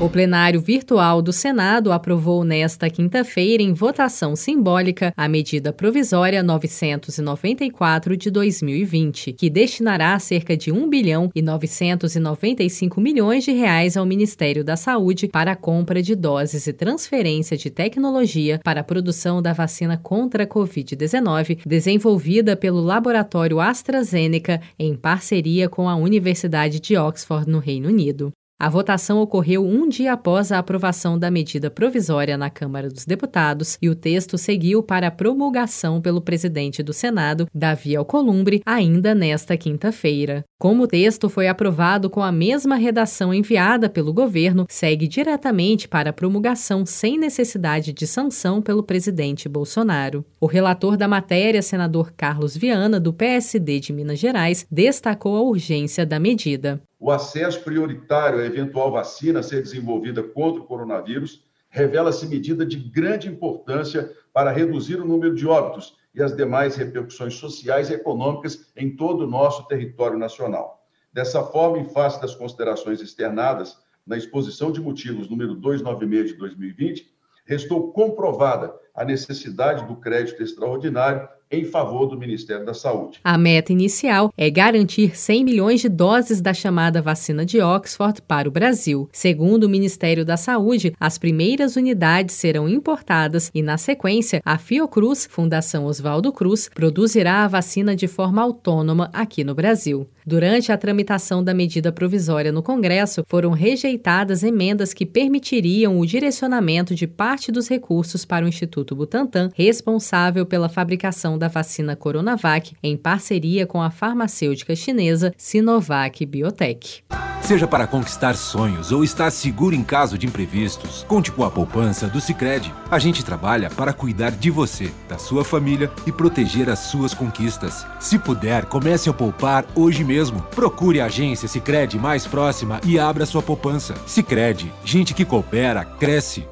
O plenário virtual do Senado aprovou nesta quinta-feira, em votação simbólica, a medida provisória 994 de 2020, que destinará cerca de 1 bilhão e 995 milhões de reais ao Ministério da Saúde para a compra de doses e transferência de tecnologia para a produção da vacina contra a Covid-19, desenvolvida pelo laboratório AstraZeneca em parceria com a Universidade de Oxford, no Reino Unido. A votação ocorreu um dia após a aprovação da medida provisória na Câmara dos Deputados e o texto seguiu para a promulgação pelo presidente do Senado, Davi Alcolumbre, ainda nesta quinta-feira. Como o texto foi aprovado com a mesma redação enviada pelo governo, segue diretamente para a promulgação sem necessidade de sanção pelo presidente Bolsonaro. O relator da matéria, senador Carlos Viana, do PSD de Minas Gerais, destacou a urgência da medida o acesso prioritário à eventual vacina a ser desenvolvida contra o coronavírus revela-se medida de grande importância para reduzir o número de óbitos e as demais repercussões sociais e econômicas em todo o nosso território nacional. Dessa forma, em face das considerações externadas na exposição de motivos número 296 de 2020, restou comprovada a necessidade do crédito extraordinário em favor do Ministério da Saúde. A meta inicial é garantir 100 milhões de doses da chamada vacina de Oxford para o Brasil. Segundo o Ministério da Saúde, as primeiras unidades serão importadas e, na sequência, a Fiocruz, Fundação Oswaldo Cruz, produzirá a vacina de forma autônoma aqui no Brasil. Durante a tramitação da medida provisória no Congresso, foram rejeitadas emendas que permitiriam o direcionamento de parte dos recursos para o Instituto Butantan, responsável pela fabricação da vacina Coronavac, em parceria com a farmacêutica chinesa Sinovac Biotech. Seja para conquistar sonhos ou estar seguro em caso de imprevistos, conte com a poupança do Sicredi. A gente trabalha para cuidar de você, da sua família e proteger as suas conquistas. Se puder, comece a poupar hoje mesmo. Procure a agência Sicredi mais próxima e abra sua poupança. Sicredi, gente que coopera cresce.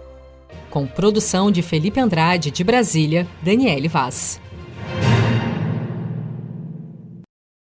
Com produção de Felipe Andrade de Brasília, Daniele Vaz.